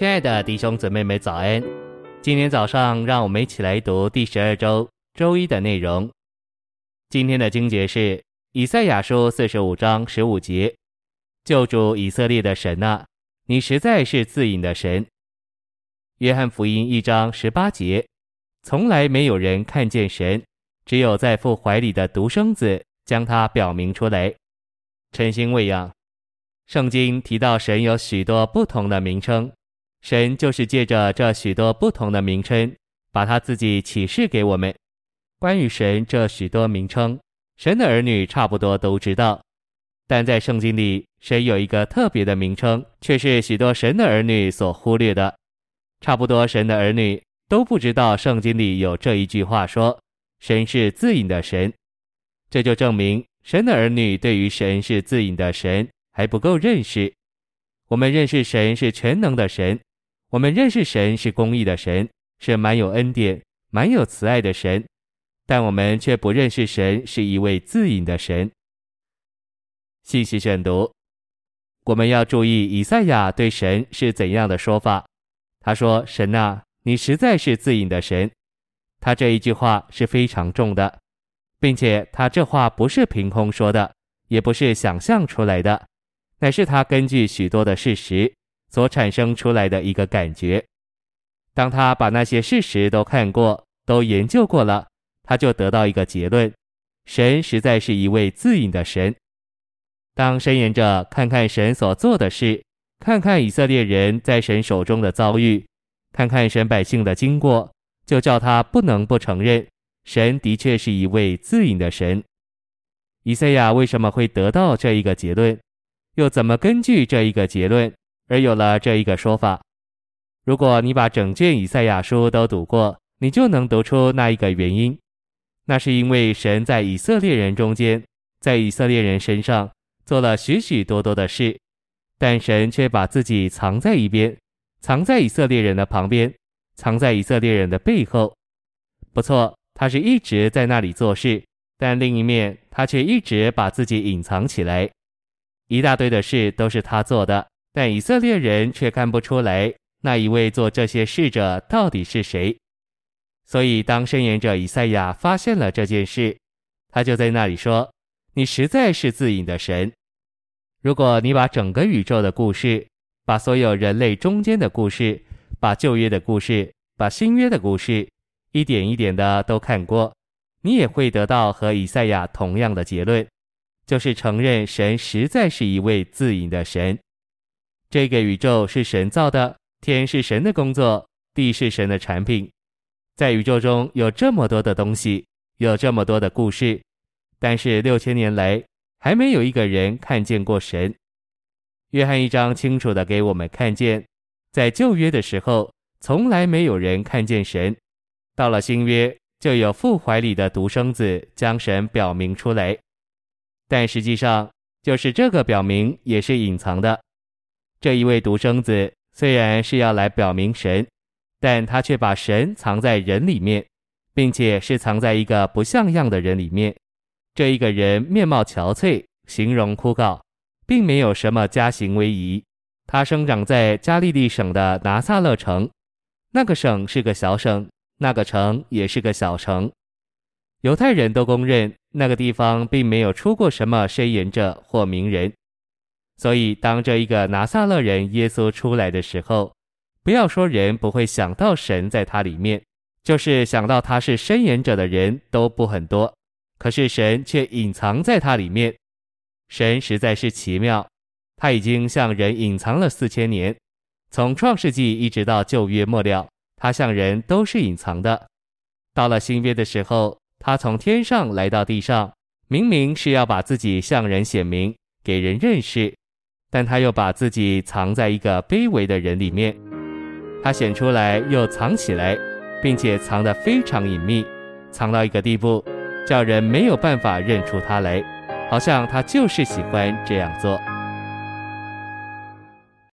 亲爱的弟兄姊妹们，早安！今天早上，让我们一起来读第十二周周一的内容。今天的经节是以赛亚书四十五章十五节：“救主以色列的神啊，你实在是自隐的神。”约翰福音一章十八节：“从来没有人看见神，只有在父怀里的独生子将他表明出来。”晨星喂养。圣经提到神有许多不同的名称。神就是借着这许多不同的名称，把他自己启示给我们。关于神这许多名称，神的儿女差不多都知道。但在圣经里，神有一个特别的名称，却是许多神的儿女所忽略的。差不多神的儿女都不知道圣经里有这一句话说：“神是自隐的神。”这就证明神的儿女对于神是自隐的神还不够认识。我们认识神是全能的神。我们认识神是公义的神，是满有恩典、满有慈爱的神，但我们却不认识神是一位自隐的神。信息选读，我们要注意以赛亚对神是怎样的说法。他说：“神啊，你实在是自隐的神。”他这一句话是非常重的，并且他这话不是凭空说的，也不是想象出来的，乃是他根据许多的事实。所产生出来的一个感觉，当他把那些事实都看过、都研究过了，他就得到一个结论：神实在是一位自隐的神。当申言者看看神所做的事，看看以色列人在神手中的遭遇，看看神百姓的经过，就叫他不能不承认，神的确是一位自隐的神。以赛亚为什么会得到这一个结论？又怎么根据这一个结论？而有了这一个说法，如果你把整卷以赛亚书都读过，你就能读出那一个原因。那是因为神在以色列人中间，在以色列人身上做了许许多多的事，但神却把自己藏在一边，藏在以色列人的旁边，藏在以色列人的背后。不错，他是一直在那里做事，但另一面，他却一直把自己隐藏起来。一大堆的事都是他做的。但以色列人却看不出来，那一位做这些事者到底是谁。所以，当申言者以赛亚发现了这件事，他就在那里说：“你实在是自隐的神。如果你把整个宇宙的故事，把所有人类中间的故事，把旧约的故事，把新约的故事，一点一点的都看过，你也会得到和以赛亚同样的结论，就是承认神实在是一位自隐的神。”这个宇宙是神造的，天是神的工作，地是神的产品。在宇宙中有这么多的东西，有这么多的故事，但是六千年来还没有一个人看见过神。约翰一章清楚的给我们看见，在旧约的时候，从来没有人看见神；到了新约，就有父怀里的独生子将神表明出来。但实际上，就是这个表明也是隐藏的。这一位独生子虽然是要来表明神，但他却把神藏在人里面，并且是藏在一个不像样的人里面。这一个人面貌憔悴，形容枯槁，并没有什么家行威仪。他生长在加利利省的拿撒勒城，那个省是个小省，那个城也是个小城。犹太人都公认那个地方并没有出过什么申言者或名人。所以，当这一个拿撒勒人耶稣出来的时候，不要说人不会想到神在他里面，就是想到他是伸言者的人都不很多。可是神却隐藏在他里面，神实在是奇妙，他已经向人隐藏了四千年，从创世纪一直到旧约末了，他向人都是隐藏的。到了新约的时候，他从天上来到地上，明明是要把自己向人显明，给人认识。但他又把自己藏在一个卑微的人里面，他显出来又藏起来，并且藏得非常隐秘，藏到一个地步，叫人没有办法认出他来，好像他就是喜欢这样做。